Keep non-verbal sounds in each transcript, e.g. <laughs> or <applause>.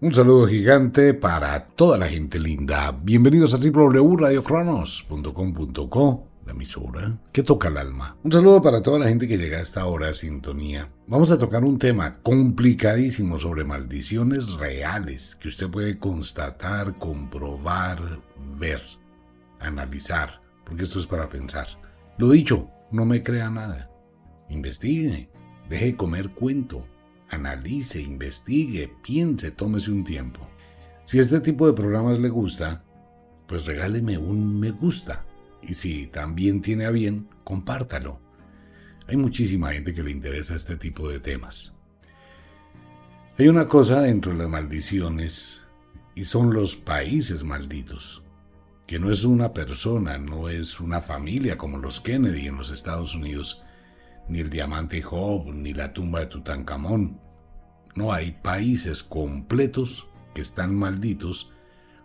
Un saludo gigante para toda la gente linda. Bienvenidos a www.radiocronos.com.co, la emisora que toca el alma. Un saludo para toda la gente que llega a esta hora de sintonía. Vamos a tocar un tema complicadísimo sobre maldiciones reales que usted puede constatar, comprobar, ver, analizar, porque esto es para pensar. Lo dicho, no me crea nada. Investigue, deje de comer cuento analice, investigue, piense, tómese un tiempo. Si este tipo de programas le gusta, pues regáleme un me gusta. Y si también tiene a bien, compártalo. Hay muchísima gente que le interesa este tipo de temas. Hay una cosa dentro de las maldiciones y son los países malditos, que no es una persona, no es una familia como los Kennedy en los Estados Unidos, ni el diamante Job, ni la tumba de Tutankamón. No hay países completos que están malditos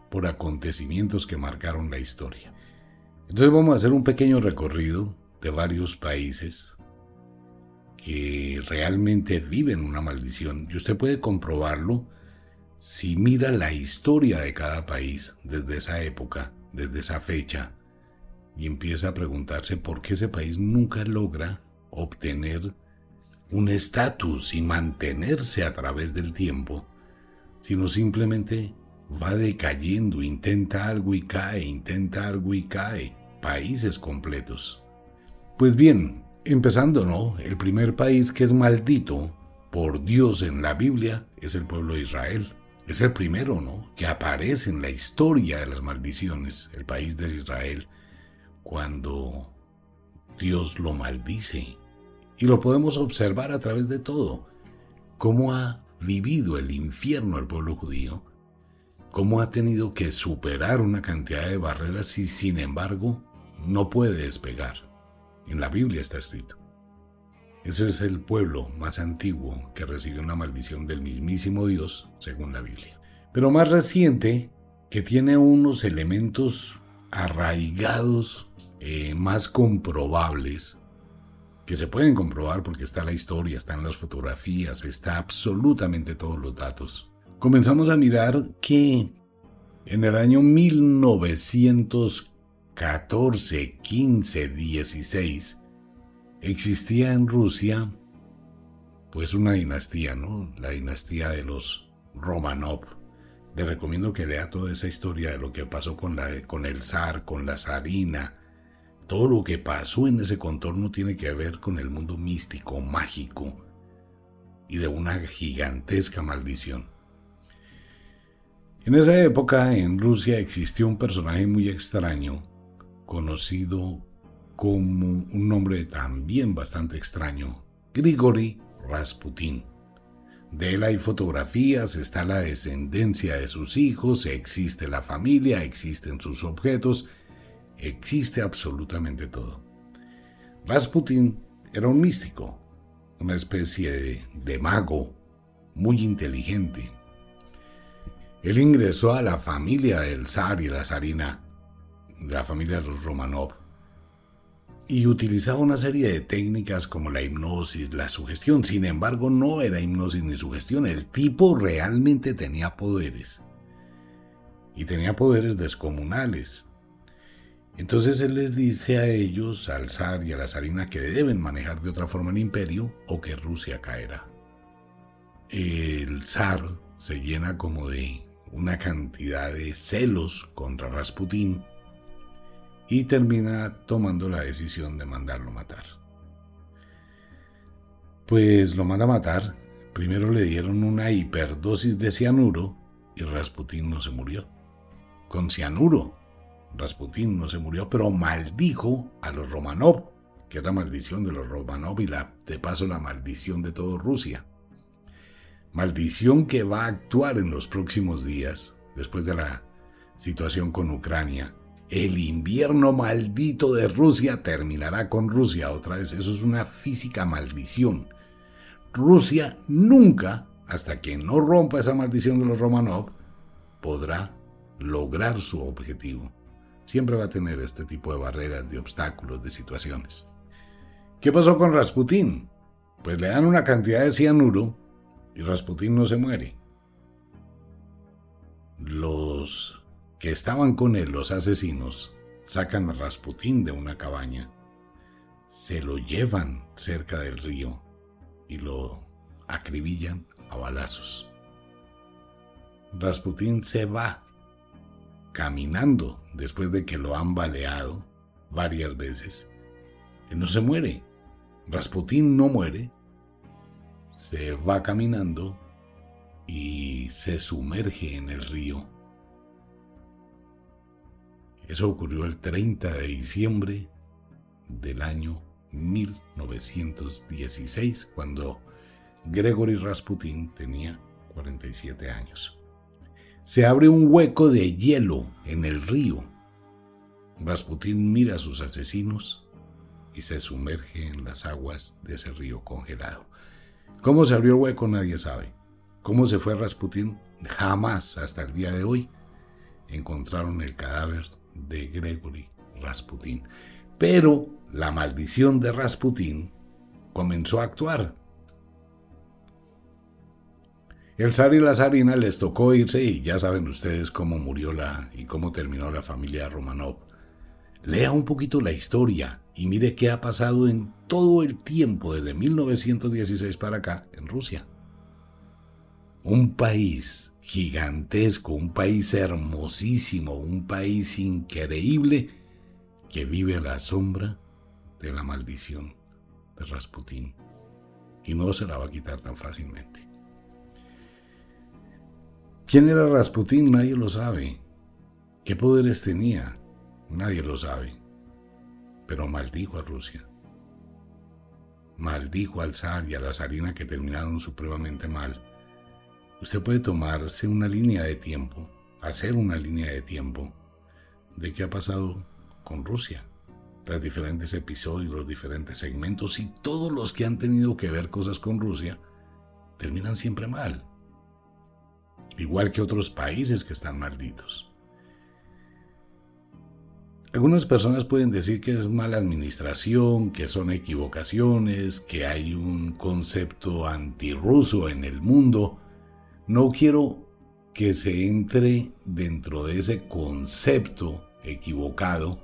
por acontecimientos que marcaron la historia. Entonces vamos a hacer un pequeño recorrido de varios países que realmente viven una maldición y usted puede comprobarlo si mira la historia de cada país desde esa época, desde esa fecha, y empieza a preguntarse por qué ese país nunca logra obtener un estatus y mantenerse a través del tiempo, sino simplemente va decayendo, intenta algo y cae, intenta algo y cae, países completos. Pues bien, empezando, ¿no? El primer país que es maldito por Dios en la Biblia es el pueblo de Israel. Es el primero, ¿no? Que aparece en la historia de las maldiciones, el país de Israel, cuando Dios lo maldice y lo podemos observar a través de todo. Cómo ha vivido el infierno el pueblo judío, cómo ha tenido que superar una cantidad de barreras y sin embargo no puede despegar. En la Biblia está escrito. Ese es el pueblo más antiguo que recibió una maldición del mismísimo Dios, según la Biblia. Pero más reciente, que tiene unos elementos arraigados, eh, más comprobables, que se pueden comprobar porque está la historia, están las fotografías, está absolutamente todos los datos. Comenzamos a mirar que en el año 1914, 15, 16 existía en Rusia pues una dinastía, ¿no? La dinastía de los Romanov. Le recomiendo que lea toda esa historia de lo que pasó con, la, con el zar, con la zarina, todo lo que pasó en ese contorno tiene que ver con el mundo místico, mágico y de una gigantesca maldición. En esa época en Rusia existió un personaje muy extraño, conocido como un nombre también bastante extraño, Grigori Rasputin. De él hay fotografías, está la descendencia de sus hijos, existe la familia, existen sus objetos, existe absolutamente todo. Rasputin era un místico, una especie de, mago muy inteligente. Él ingresó a la familia del zar y la zarina, de la familia de los Romanov, y utilizaba una serie de técnicas como la hipnosis, la sugestión. Sin embargo, no era hipnosis ni sugestión. El tipo realmente tenía poderes. Y tenía poderes descomunales. Entonces él les dice a ellos, al zar y a la zarina, que deben manejar de otra forma el imperio o que Rusia caerá. El zar se llena como de una cantidad de celos contra Rasputín y termina tomando la decisión de mandarlo matar. Pues lo manda a matar. Primero le dieron una hiperdosis de cianuro y Rasputín no se murió. Con cianuro, Rasputín no se murió, pero maldijo a los Romanov, que es la maldición de los Romanov y la, de paso la maldición de toda Rusia. Maldición que va a actuar en los próximos días, después de la situación con Ucrania. El invierno maldito de Rusia terminará con Rusia otra vez. Eso es una física maldición. Rusia nunca, hasta que no rompa esa maldición de los Romanov, podrá lograr su objetivo siempre va a tener este tipo de barreras, de obstáculos, de situaciones. ¿Qué pasó con Rasputín? Pues le dan una cantidad de cianuro y Rasputín no se muere. los que estaban con él, los asesinos, sacan a Rasputín de una cabaña, se lo llevan cerca del río y lo acribillan a balazos. Rasputín se va caminando después de que lo han baleado varias veces. Él no se muere. Rasputín no muere. Se va caminando y se sumerge en el río. Eso ocurrió el 30 de diciembre del año 1916, cuando Gregory Rasputin tenía 47 años. Se abre un hueco de hielo en el río. Rasputin mira a sus asesinos y se sumerge en las aguas de ese río congelado. ¿Cómo se abrió el hueco? Nadie sabe. ¿Cómo se fue Rasputin? Jamás, hasta el día de hoy, encontraron el cadáver de Gregory Rasputin. Pero la maldición de Rasputin comenzó a actuar. El zar y la zarina les tocó irse y ya saben ustedes cómo murió la y cómo terminó la familia Romanov. Lea un poquito la historia y mire qué ha pasado en todo el tiempo desde 1916 para acá en Rusia un país gigantesco, un país hermosísimo, un país increíble que vive a la sombra de la maldición de Rasputín y no se la va a quitar tan fácilmente. ¿Quién era Rasputín? Nadie lo sabe. ¿Qué poderes tenía? Nadie lo sabe. Pero maldijo a Rusia. Maldijo al zar y a la zarina que terminaron supremamente mal usted puede tomarse una línea de tiempo, hacer una línea de tiempo de qué ha pasado con Rusia, los diferentes episodios, los diferentes segmentos y todos los que han tenido que ver cosas con Rusia terminan siempre mal, igual que otros países que están malditos. Algunas personas pueden decir que es mala administración, que son equivocaciones, que hay un concepto antirruso en el mundo, no quiero que se entre dentro de ese concepto equivocado,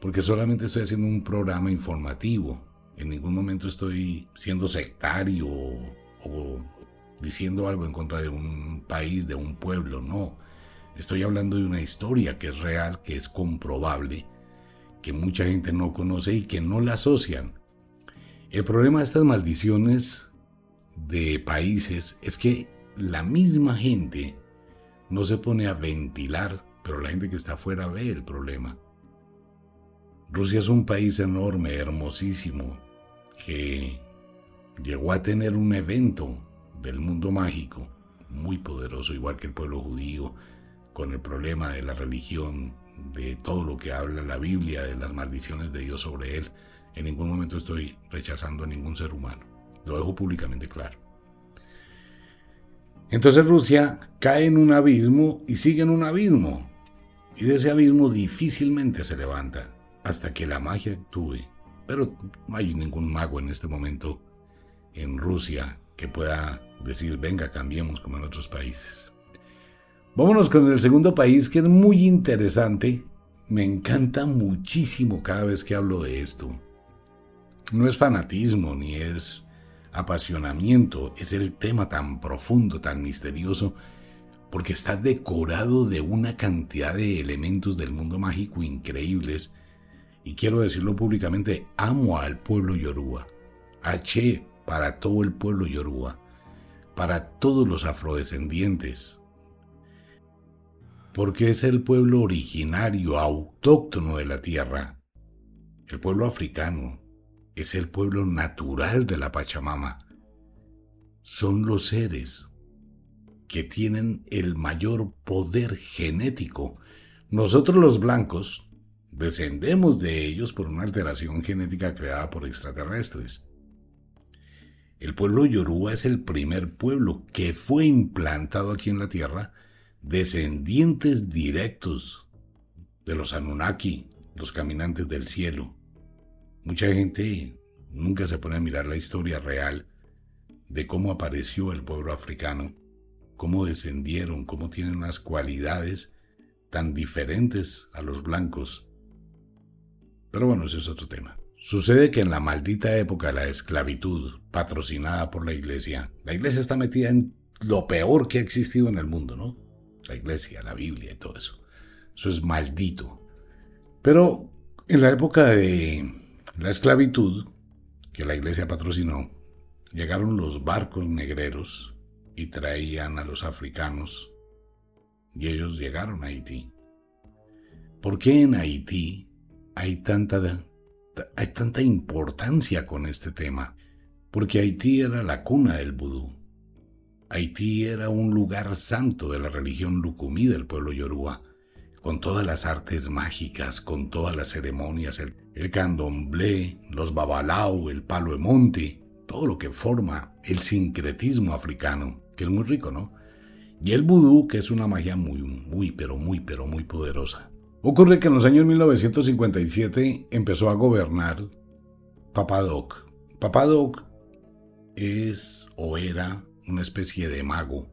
porque solamente estoy haciendo un programa informativo. En ningún momento estoy siendo sectario o, diciendo algo en contra de un país, de un pueblo, no. Estoy hablando de una historia que es real, que es comprobable, que mucha gente no conoce y que no la asocian. El problema de estas maldiciones de países es que la misma gente no se pone a ventilar, pero la gente que está afuera ve el problema. Rusia es un país enorme, hermosísimo, que llegó a tener un evento del mundo mágico muy poderoso, igual que el pueblo judío, con el problema de la religión, de todo lo que habla la Biblia, de las maldiciones de Dios sobre él. En ningún momento estoy rechazando a ningún ser humano. Lo dejo públicamente claro. Entonces Rusia cae en un abismo y sigue en un abismo. Y de ese abismo difícilmente se levanta hasta que la magia actúe. Pero no hay ningún mago en este momento en Rusia que pueda decir, venga, cambiemos como en otros países. Vámonos con el segundo país que es muy interesante. Me encanta muchísimo cada vez que hablo de esto. No es fanatismo ni es apasionamiento es el tema tan profundo, tan misterioso, porque está decorado de una cantidad de elementos del mundo mágico increíbles. Y quiero decirlo públicamente, amo al pueblo yoruba. H para todo el pueblo yoruba, para todos los afrodescendientes, porque es el pueblo originario, autóctono de la tierra, el pueblo africano, es el pueblo natural de la Pachamama. Son los seres que tienen el mayor poder genético. Nosotros los blancos descendemos de ellos por una alteración genética creada por extraterrestres. El pueblo Yoruba es el primer pueblo que fue implantado aquí en la Tierra, descendientes directos de los Anunnaki, los caminantes del cielo. Mucha gente nunca se pone a mirar la historia real de cómo apareció el pueblo africano cómo descendieron, cómo tienen unas cualidades tan diferentes a los blancos. Pero bueno, ese es otro tema. Sucede que en la maldita época de la esclavitud, patrocinada por la iglesia, la iglesia está metida en lo peor que ha existido en el mundo, ¿no? La iglesia, la Biblia y todo eso. Eso es maldito. Pero en la época de la esclavitud, que la iglesia patrocinó, llegaron los barcos negreros y traían a los africanos y ellos llegaron a Haití. ¿Por qué en Haití hay tanta, hay tanta importancia con este tema? Porque Haití era la cuna del vudú. Haití era un lugar santo de la religión lucumí del pueblo yoruba, con todas las artes mágicas, con todas las ceremonias, el, candomblé, los babalao, el palo de monte, todo lo que forma el sincretismo africano que es muy rico, ¿no? Y el vudú, que es una magia muy, muy, pero muy, pero muy poderosa. Ocurre que en los años 1957 empezó a gobernar Papadoc. Papadoc es o era una especie de mago,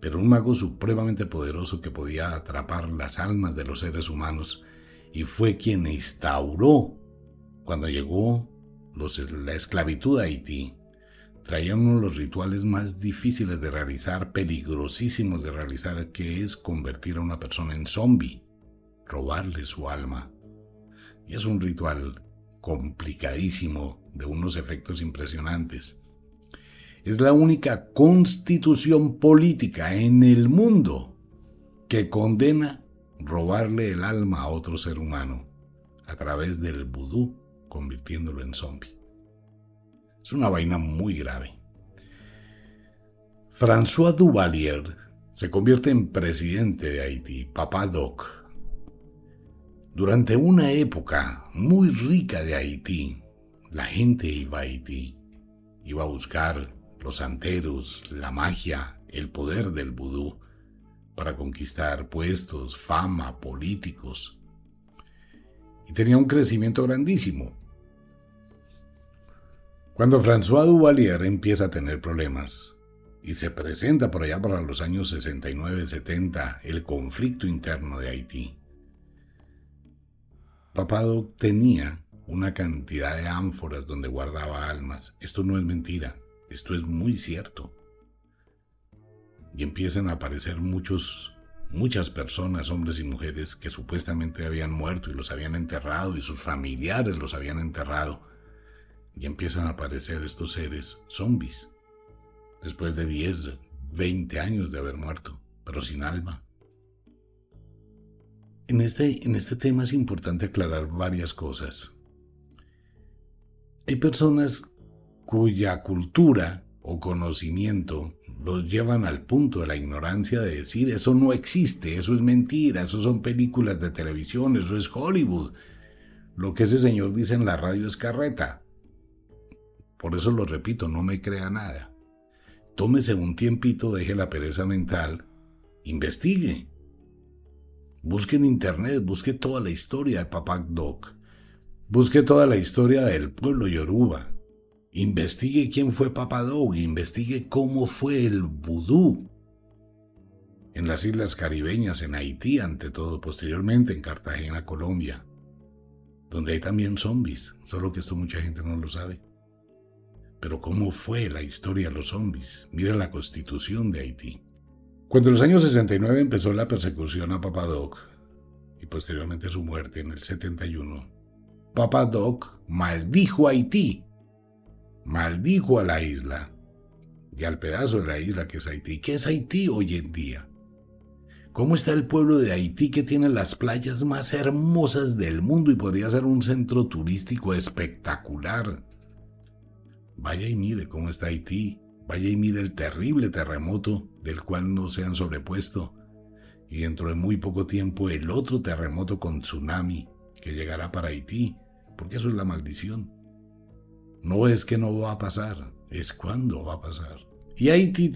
pero un mago supremamente poderoso que podía atrapar las almas de los seres humanos y fue quien instauró, cuando llegó la esclavitud a Haití, traía uno de los rituales más difíciles de realizar, peligrosísimos de realizar, que es convertir a una persona en zombie, robarle su alma. Y es un ritual complicadísimo, de unos efectos impresionantes. Es la única constitución política en el mundo que condena robarle el alma a otro ser humano a través del vudú, convirtiéndolo en zombie. Es una vaina muy grave. François Duvalier se convierte en presidente de Haití, Papa Doc. Durante una época muy rica de Haití, la gente iba a Haití, iba a buscar los santeros, la magia, el poder del vudú para conquistar puestos, fama, políticos. Y tenía un crecimiento grandísimo. Cuando François Duvalier empieza a tener problemas y se presenta por allá para los años 69-70 el conflicto interno de Haití, Papado tenía una cantidad de ánforas donde guardaba almas. Esto no es mentira, esto es muy cierto. Y empiezan a aparecer muchos, muchas personas, hombres y mujeres, que supuestamente habían muerto y los habían enterrado y sus familiares los habían enterrado y empiezan a aparecer estos seres zombies, después de 10, 20 años de haber muerto, pero sin alma. En este, en este tema es importante aclarar varias cosas. Hay personas cuya cultura o conocimiento los llevan al punto de la ignorancia de decir eso no existe, eso es mentira, eso son películas de televisión, eso es Hollywood. Lo que ese señor dice en la radio es carreta. Por eso lo repito, no me crea nada. Tómese un tiempito, deje la pereza mental, investigue. Busque en internet, busque toda la historia de Papak Doc. Busque toda la historia del pueblo yoruba. Investigue quién fue Papadoc, investigue cómo fue el vudú en las islas caribeñas, en Haití, ante todo, posteriormente en Cartagena, Colombia, donde hay también zombies, solo que esto mucha gente no lo sabe. Pero ¿cómo fue la historia de los zombies? Mira la constitución de Haití. Cuando en los años 69 empezó la persecución a Papadoc y posteriormente su muerte en el 71, Papadoc maldijo a Haití, maldijo a la isla y al pedazo de la isla que es Haití. ¿Qué es Haití hoy en día? ¿Cómo está el pueblo de Haití que tiene las playas más hermosas del mundo y podría ser un centro turístico espectacular? Vaya y mire cómo está Haití, vaya y mire el terrible terremoto del cual no se han sobrepuesto, y dentro de muy poco tiempo el otro terremoto con tsunami que llegará para Haití, porque eso es la maldición. No es que no va a pasar, es cuando va a pasar. Y Haití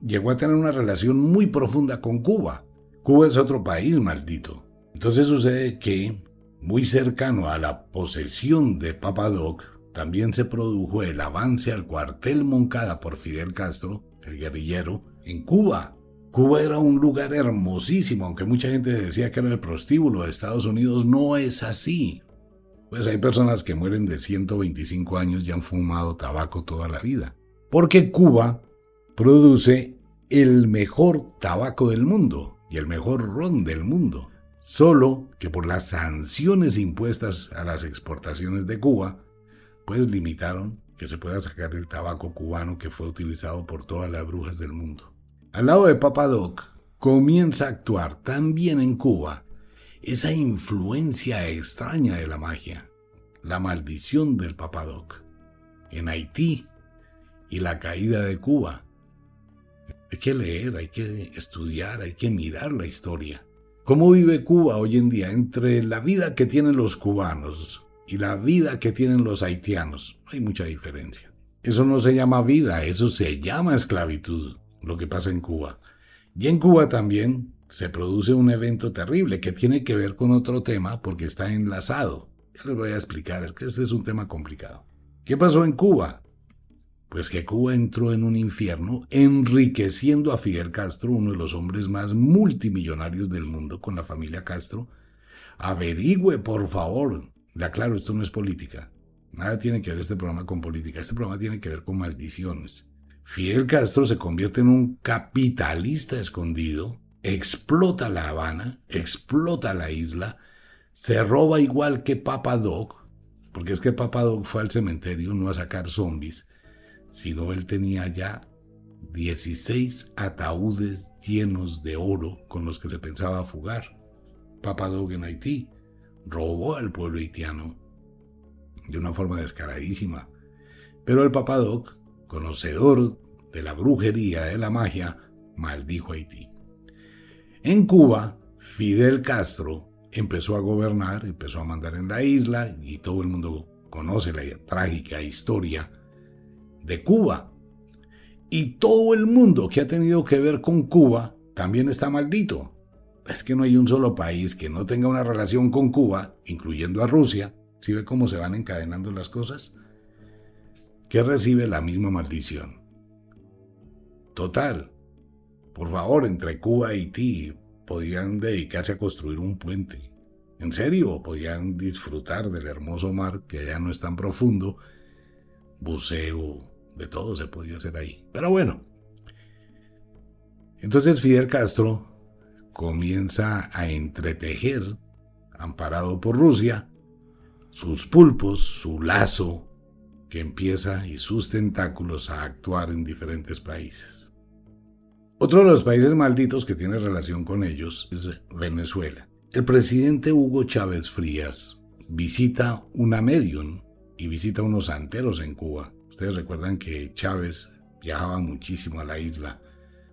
llegó a tener una relación muy profunda con Cuba. Cuba es otro país maldito. Entonces sucede que, muy cercano a la posesión de Papadoc, también se produjo el avance al cuartel Moncada por Fidel Castro, el guerrillero, en Cuba. Cuba era un lugar hermosísimo, aunque mucha gente decía que era el prostíbulo de Estados Unidos, no es así. Pues hay personas que mueren de 125 años y han fumado tabaco toda la vida. Porque Cuba produce el mejor tabaco del mundo y el mejor ron del mundo. Solo que por las sanciones impuestas a las exportaciones de Cuba, pues limitaron que se pueda sacar el tabaco cubano que fue utilizado por todas las brujas del mundo. Al lado de Papadoc, comienza a actuar también en Cuba esa influencia extraña de la magia, la maldición del Papadoc, en Haití y la caída de Cuba. Hay que leer, hay que estudiar, hay que mirar la historia. ¿Cómo vive Cuba hoy en día entre la vida que tienen los cubanos y la vida que tienen los haitianos? Hay mucha diferencia. Eso no se llama vida, eso se llama esclavitud, lo que pasa en Cuba. Y en Cuba también se produce un evento terrible que tiene que ver con otro tema porque está enlazado. Ya les voy a explicar, es que este es un tema complicado. ¿Qué pasó en Cuba? Pues que Cuba entró en un infierno enriqueciendo a Fidel Castro, uno de los hombres más multimillonarios del mundo con la familia Castro. Averigüe, por favor. Le aclaro, esto no es política. Nada tiene que ver este programa con política. Este programa tiene que ver con maldiciones. Fidel Castro se convierte en un capitalista escondido explota La Habana, explota la isla, se roba igual que Papa Doc, porque es que Papa Doc fue al cementerio no a sacar zombies, sino él tenía ya 16 ataúdes llenos de oro con los que se pensaba fugar. Papa Doc en Haití robó al pueblo haitiano de una forma descaradísima. Pero el Papa Doc, conocedor de la brujería, de la magia, maldijo Haití. En Cuba, Fidel Castro empezó a gobernar, empezó a mandar en la isla y todo el mundo conoce la trágica historia de Cuba. Y todo el mundo que ha tenido que ver con Cuba también está maldito. Es que no hay un solo país que no tenga una relación con Cuba, incluyendo a Rusia, si ve cómo se van encadenando las cosas, que recibe la misma maldición. Total, por favor, entre Cuba y Haití podían dedicarse a construir un puente. En serio, podían disfrutar del hermoso mar que allá no es tan profundo. Buceo, de todo se podía hacer ahí. Pero bueno. Entonces Fidel Castro comienza a entretejer, amparado por Rusia, sus pulpos, su lazo, que empieza y sus tentáculos a actuar en diferentes países. Otro de los países malditos que tiene relación con ellos es Venezuela. El presidente Hugo Chávez Frías visita una medium y visita unos santeros en Cuba. Ustedes recuerdan que Chávez viajaba muchísimo a la isla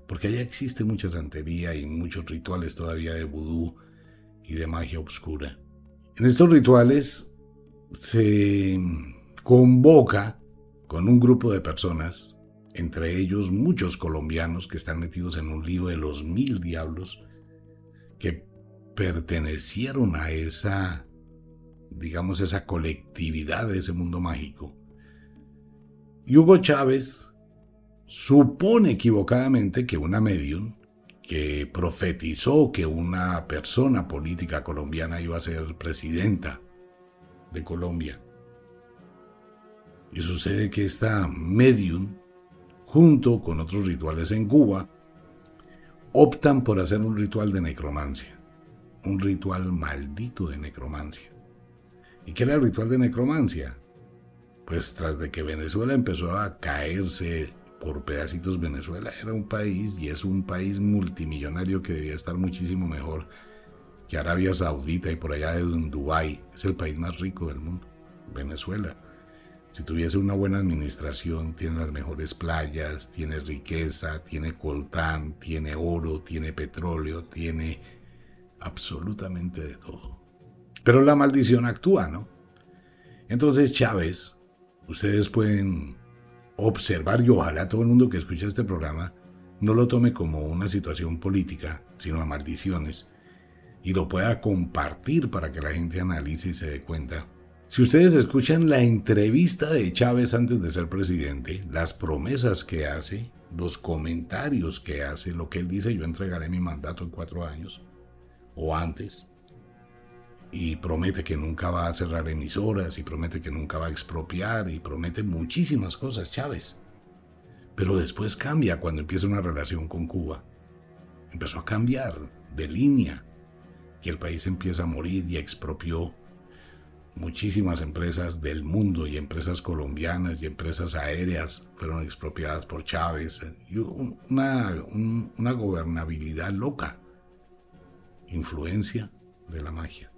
porque allá existe mucha santería y muchos rituales todavía de vudú y de magia oscura. En estos rituales se convoca con un grupo de personas entre ellos muchos colombianos que están metidos en un lío de los mil diablos, que pertenecieron a esa, digamos, esa colectividad de ese mundo mágico. Hugo Chávez supone equivocadamente que una medium que profetizó que una persona política colombiana iba a ser presidenta de Colombia. Y sucede que esta medium junto con otros rituales en Cuba, optan por hacer un ritual de necromancia, un ritual maldito de necromancia. ¿Y qué era el ritual de necromancia? Pues tras de que Venezuela empezó a caerse por pedacitos, Venezuela era un país y es un país multimillonario que debía estar muchísimo mejor que Arabia Saudita y por allá de Dubái. Es el país más rico del mundo, Venezuela. Si tuviese una buena administración, tiene las mejores playas, tiene riqueza, tiene coltán, tiene oro, tiene petróleo, tiene absolutamente de todo. Pero la maldición actúa, ¿no? Entonces Chávez, ustedes pueden observar y ojalá todo el mundo que escucha este programa no lo tome como una situación política, sino a maldiciones, y lo pueda compartir para que la gente analice y se dé cuenta si ustedes escuchan la entrevista de Chávez antes de ser presidente, las promesas que hace, los comentarios que hace, lo que él dice, yo entregaré mi mandato en cuatro años o antes. Y promete que nunca va a cerrar emisoras, y promete que nunca va a expropiar, y promete muchísimas cosas, Chávez. Pero después cambia cuando empieza una relación con Cuba. Empezó a cambiar de línea, que el país empieza a morir y expropió muchísimas empresas del mundo y empresas colombianas y empresas aéreas fueron expropiadas por Chávez. Una, una gobernabilidad loca. Influencia de la magia.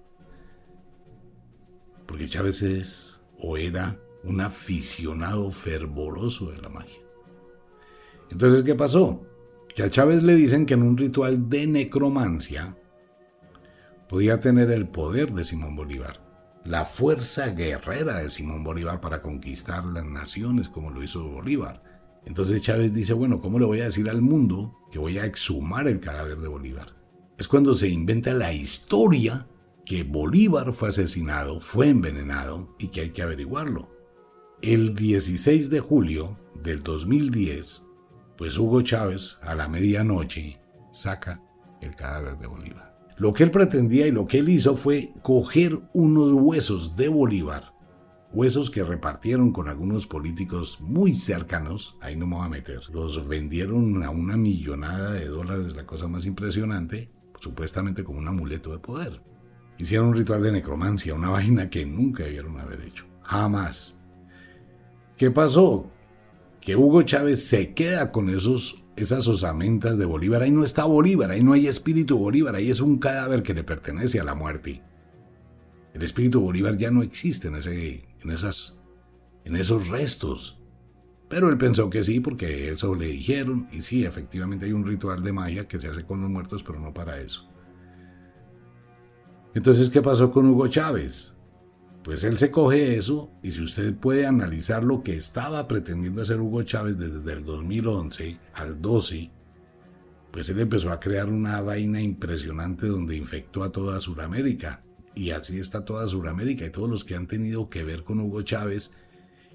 Porque Chávez es o era un aficionado fervoroso de la magia. Entonces, ¿qué pasó? Que a Chávez le dicen que en un ritual de necromancia podía tener el poder de Simón Bolívar la fuerza guerrera de Simón Bolívar para conquistar las naciones como lo hizo Bolívar. Entonces Chávez dice, bueno, ¿cómo le voy a decir al mundo que voy a exhumar el cadáver de Bolívar? Es cuando se inventa la historia que Bolívar fue asesinado, fue envenenado y que hay que averiguarlo. El 16 de julio del 2010, pues Hugo Chávez a la medianoche saca el cadáver de Bolívar. Lo que él pretendía y lo que él hizo fue coger unos huesos de Bolívar, huesos que repartieron con algunos políticos muy cercanos, ahí no me voy a meter, los vendieron a una millonada de dólares, la cosa más impresionante, supuestamente como un amuleto de poder. Hicieron un ritual de necromancia, una <laughs> vaina que nunca debieron haber hecho, jamás. ¿Qué pasó? Que Hugo Chávez se queda con esos esas osamentas de Bolívar, ahí no está Bolívar, ahí no hay espíritu Bolívar, ahí es un cadáver que le pertenece a la muerte. El espíritu Bolívar ya no existe en, ese, en, esas, en esos restos. Pero él pensó que sí, porque eso le dijeron, y sí, efectivamente hay un ritual de magia que se hace con los muertos, pero no para eso. Entonces, ¿qué pasó con Hugo Chávez? Pues él se coge eso y si usted puede analizar lo que estaba pretendiendo hacer Hugo Chávez desde el 2011 al 12, pues él empezó a crear una vaina impresionante donde infectó a toda Sudamérica. Y así está toda Sudamérica y todos los que han tenido que ver con Hugo Chávez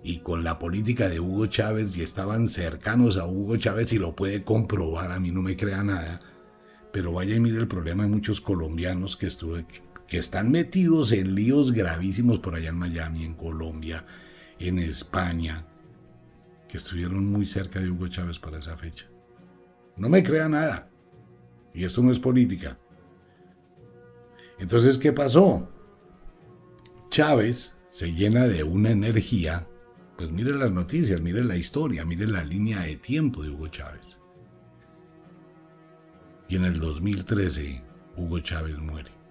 y con la política de Hugo Chávez y estaban cercanos a Hugo Chávez y lo puede comprobar, a mí no me crea nada. Pero vaya y mire el problema de muchos colombianos que, estuve, que están metidos en líos gravísimos por allá en Miami, en Colombia, en España, que estuvieron muy cerca de Hugo Chávez para esa fecha. No me crea nada. Y esto no es política. Entonces, ¿qué pasó? Chávez se llena de una energía. Pues mire las noticias, mire la historia, mire la línea de tiempo de Hugo Chávez. Y en el 2013, Hugo Chávez muere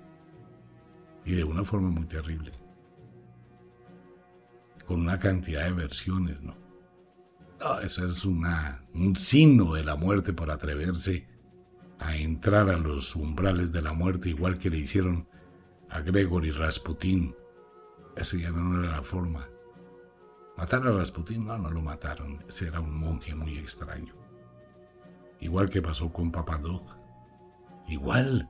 y de una forma muy terrible. Con una cantidad de versiones, ¿no? eso es una, un signo de la muerte por atreverse a entrar a los umbrales de la muerte, igual que le hicieron a Gregory Rasputin. Esa ya no era la forma. Matar a Rasputin, no, no lo mataron. Ese era un monje muy extraño. Igual que pasó con Papadoc. Igual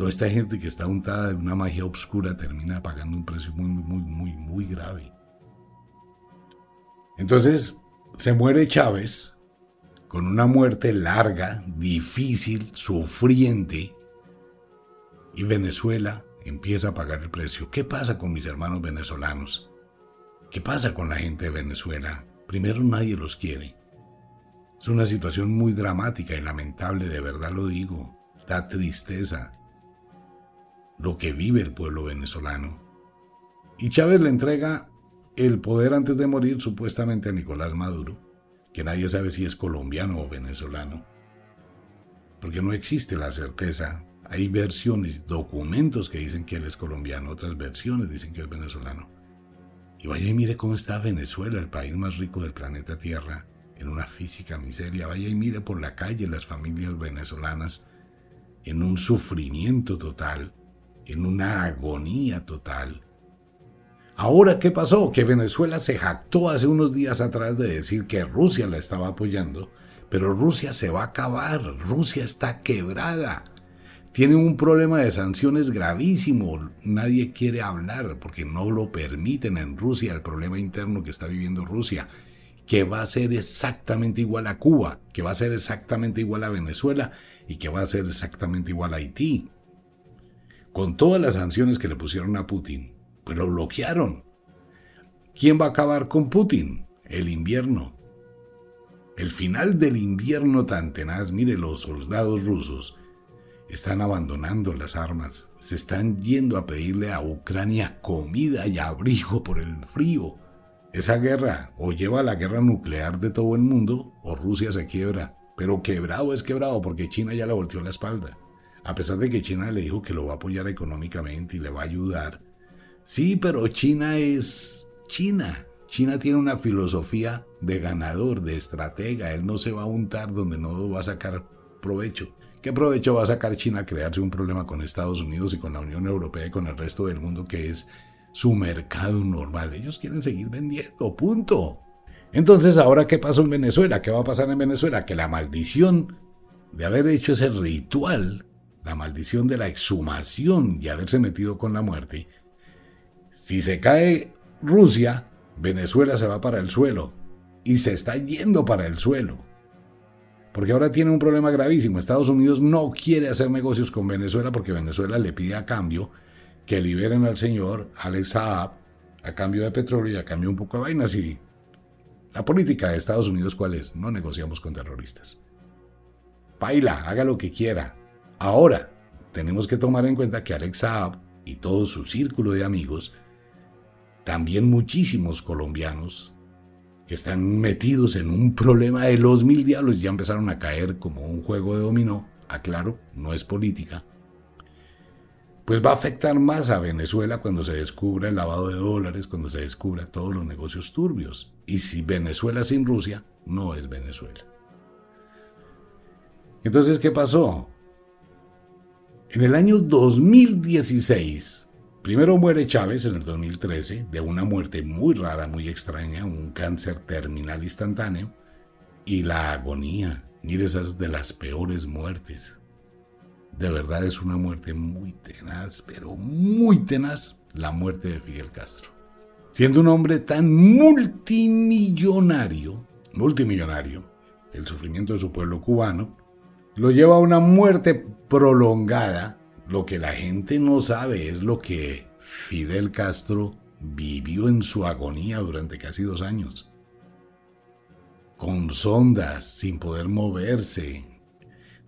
Toda esta gente que está untada de una magia oscura termina pagando un precio muy, muy, muy, muy grave. Entonces, se muere Chávez con una muerte larga, difícil, sufriente, y Venezuela empieza a pagar el precio. ¿Qué pasa con mis hermanos venezolanos? ¿Qué pasa con la gente de Venezuela? Primero, nadie los quiere. Es una situación muy dramática y lamentable, de verdad lo digo. Da tristeza lo que vive el pueblo venezolano. Y Chávez le entrega el poder antes de morir supuestamente a Nicolás Maduro, que nadie sabe si es colombiano o venezolano. Porque no existe la certeza. Hay versiones, documentos que dicen que él es colombiano, otras versiones dicen que es venezolano. Y vaya y mire cómo está Venezuela, el país más rico del planeta Tierra, en una física miseria. Vaya y mire por la calle las familias venezolanas en un sufrimiento total en una agonía total. Ahora, ¿qué pasó? Que Venezuela se jactó hace unos días atrás de decir que Rusia la estaba apoyando, pero Rusia se va a acabar, Rusia está quebrada. Tiene un problema de sanciones gravísimo, nadie quiere hablar porque no lo permiten en Rusia, el problema interno que está viviendo Rusia. que va a ser exactamente igual a Cuba, que va a ser exactamente igual a Venezuela y que va a ser exactamente igual a Haití. Con todas las sanciones que le pusieron a Putin, pues lo bloquearon. ¿Quién va a acabar con Putin? El invierno. El final del invierno tan tenaz, mire, los soldados rusos están abandonando las armas, se están yendo a pedirle a Ucrania comida y abrigo por el frío. Esa guerra o lleva a la guerra nuclear de todo el mundo o Rusia se quiebra. Pero quebrado es quebrado porque China ya le volteó la espalda. A pesar de que China le dijo que lo va a apoyar económicamente y le va a ayudar. Sí, pero China es China. China tiene una filosofía de ganador, de estratega. Él no se va a untar donde no va a sacar provecho. ¿Qué provecho va a sacar China a crearse un problema con Estados Unidos y con la Unión Europea y con el resto del mundo que es su mercado normal? Ellos quieren seguir vendiendo, punto. Entonces, ¿ahora qué pasó en Venezuela? ¿Qué va a pasar en Venezuela? Que la maldición de haber hecho ese ritual, la maldición de la exhumación y haberse metido con la muerte, si se cae Rusia, Venezuela se va para el suelo y se está yendo para el suelo. Porque ahora tiene un problema gravísimo. Estados Unidos no quiere hacer negocios con Venezuela porque Venezuela le pide a cambio que liberen al señor Alex Saab a cambio de petróleo y a cambio un poco de vainas. Y la política de Estados Unidos, ¿cuál es? No negociamos con terroristas. Paila, haga lo que quiera. Ahora, tenemos que tomar en cuenta que Alex Saab y todo su círculo de amigos, también muchísimos colombianos, que están metidos en un problema de los mil diablos, ya empezaron a caer como un juego de dominó, aclaro, no es política, pues va a afectar más a Venezuela cuando se descubra el lavado de dólares, cuando se descubra todos los negocios turbios. Y si Venezuela sin Rusia, no es Venezuela. Entonces, ¿qué pasó? En el año 2016, Primero muere Chávez en el 2013 de una muerte muy rara, muy extraña, un cáncer terminal instantáneo. Y la agonía, mire, esas de las peores muertes. De verdad es una muerte muy tenaz, pero muy tenaz, la muerte de Fidel Castro. Siendo un hombre tan multimillonario, multimillonario, el sufrimiento de su pueblo cubano, lo lleva a una muerte prolongada lo que la gente no sabe es lo que Fidel Castro vivió en su agonía durante casi dos años. Con sondas, sin poder moverse,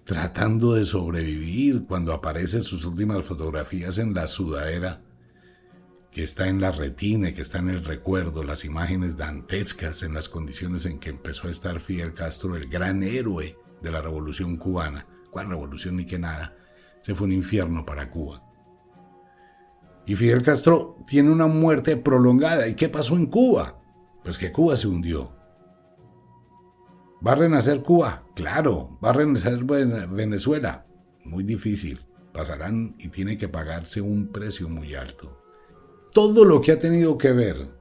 tratando de sobrevivir cuando aparecen sus últimas fotografías en la sudadera, que está en la retina que está en el recuerdo, las imágenes dantescas en las condiciones en que empezó a estar Fidel Castro, el gran héroe de la revolución cubana. ¿Cuál revolución ni que nada? se fue un infierno para Cuba. Y Fidel Castro tiene una muerte prolongada. ¿Y qué pasó en Cuba? Pues que Cuba se hundió. ¿Va a renacer Cuba? Claro. ¿Va a renacer Venezuela? Muy difícil. Pasarán y tiene que pagarse un precio muy alto. Todo lo que ha tenido que ver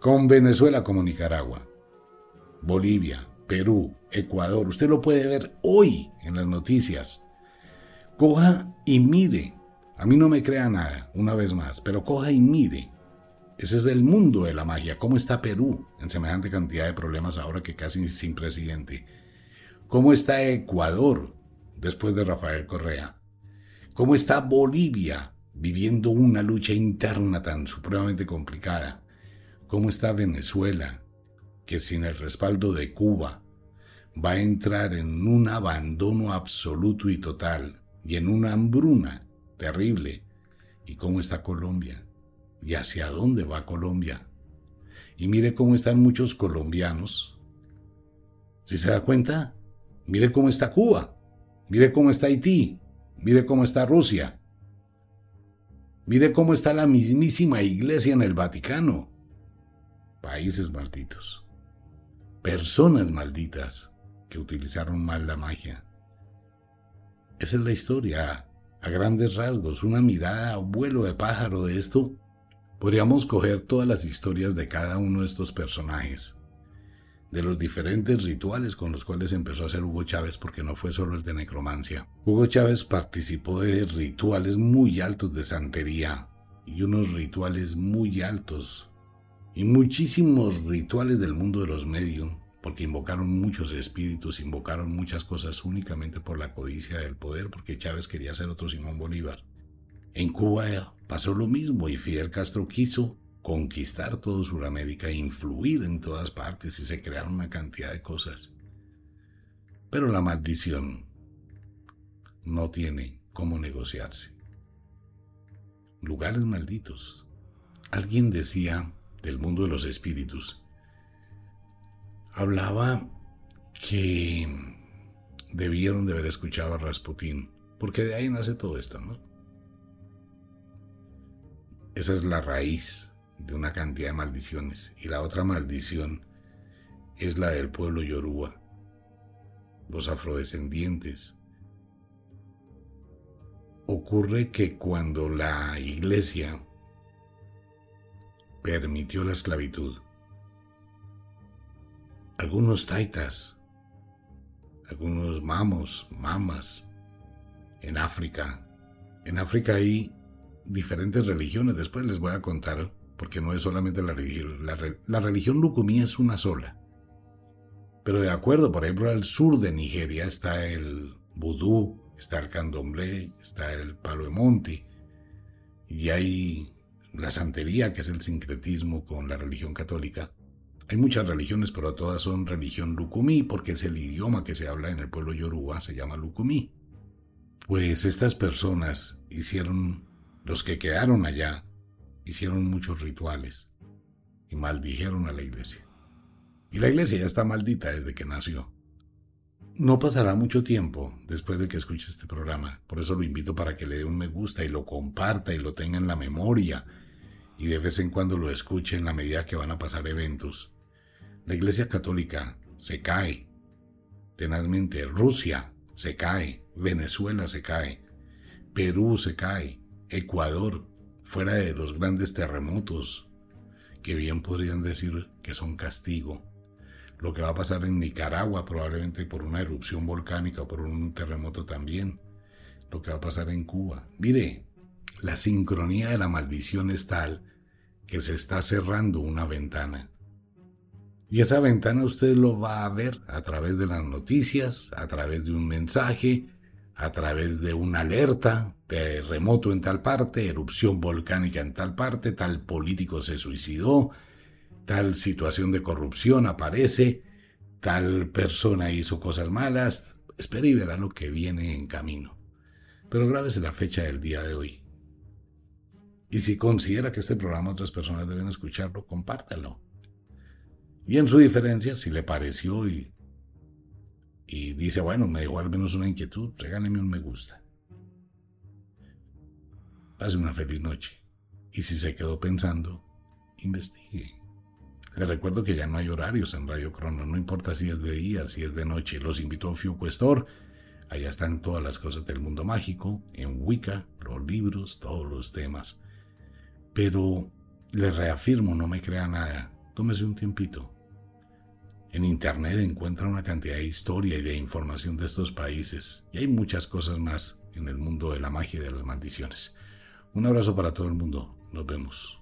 con Venezuela como Nicaragua, Bolivia, Perú, Ecuador, usted lo puede ver hoy en las noticias Coja y mire. A mí no me crea nada, una vez más, pero coja y mire. Ese es el mundo de la magia. ¿Cómo está Perú en semejante cantidad de problemas ahora que casi sin presidente? ¿Cómo está Ecuador después de Rafael Correa? ¿Cómo está Bolivia viviendo una lucha interna tan supremamente complicada? ¿Cómo está Venezuela, que sin el respaldo de Cuba va a entrar en un abandono absoluto y total? y en una hambruna terrible. ¿Y cómo está Colombia? ¿Y hacia dónde va Colombia? Y mire cómo están muchos colombianos. Si se da cuenta, mire cómo está Cuba, mire cómo está Haití, mire cómo está Rusia, mire cómo está la mismísima iglesia en el Vaticano. Países malditos, personas malditas que utilizaron mal la magia. Esa es la historia, a grandes rasgos, una mirada a vuelo de pájaro de esto. Podríamos coger todas las historias de cada uno de estos personajes, de los diferentes rituales con los cuales empezó a hacer Hugo Chávez, porque no fue solo el de necromancia. Hugo Chávez participó de rituales muy altos de santería y unos rituales muy altos y muchísimos rituales del mundo de los medios, porque invocaron muchos espíritus, invocaron muchas cosas únicamente por la codicia del poder, porque Chávez quería ser otro Simón Bolívar. En Cuba pasó lo mismo y Fidel Castro quiso conquistar todo Sudamérica, influir en todas partes y se crearon una cantidad de cosas. Pero la maldición no tiene cómo negociarse. Lugares malditos. Alguien decía del mundo de los espíritus, hablaba que debieron de haber escuchado a Rasputín, porque de ahí nace todo esto, ¿no? Esa es la raíz de una cantidad de maldiciones. Y la otra maldición es la del pueblo yoruba, los afrodescendientes. Ocurre que cuando la iglesia permitió la esclavitud. Algunos taitas, algunos mamos, mamas, en África. En África hay diferentes religiones, después les voy a contar, porque no es solamente la religión. La, religión Lukumi es una sola. Pero de acuerdo, por ejemplo, al sur de Nigeria está el vudú, está el candomblé, está el palo de monte, y hay la santería, que es el sincretismo con la religión católica. Hay muchas religiones, pero todas son religión Lukumi, porque es el idioma que se habla en el pueblo yoruba, se llama Lukumi. Pues estas personas hicieron, los que quedaron allá, hicieron muchos rituales y maldijeron a la iglesia. Y la iglesia ya está maldita desde que nació. No pasará mucho tiempo después de que escuche este programa, por eso lo invito para que le dé un me gusta y lo comparta y lo tenga en la memoria y de vez en cuando lo escuche en la medida que van a pasar eventos. La Iglesia Católica se cae, tenazmente, Rusia se cae, Venezuela se cae, Perú se cae, Ecuador, fuera de los grandes terremotos, que bien podrían decir que son castigo. Lo que va a pasar en Nicaragua probablemente por una erupción volcánica o por un terremoto también, lo que va a pasar en Cuba. Mire, la sincronía de la maldición es tal que se está cerrando una ventana. Y esa ventana usted lo va a ver a través de las noticias, a través de un mensaje, a través de una alerta, terremoto en tal parte, erupción volcánica en tal parte, tal político se suicidó, tal situación de corrupción aparece, tal persona hizo cosas malas, espere y verá lo que viene en camino. Pero grábese la fecha del día de hoy. Y si considera que este programa otras personas deben escucharlo, compártalo. Y en su diferencia, si le pareció y, y dice, bueno, me dejó al menos una inquietud, regáleme un me gusta. Pase una feliz noche. Y si se quedó pensando, investigue. Les recuerdo que ya no hay horarios en Radio Crono, no importa si es de día, si es de noche. Los invito a Fiucuestor. Allá están todas las cosas del mundo mágico, en Wicca, los libros, todos los temas. Pero les reafirmo, no me crea nada. Tómese un tiempito. En Internet encuentra una cantidad de historia y de información de estos países. Y hay muchas cosas más en el mundo de la magia y de las maldiciones. Un abrazo para todo el mundo. Nos vemos.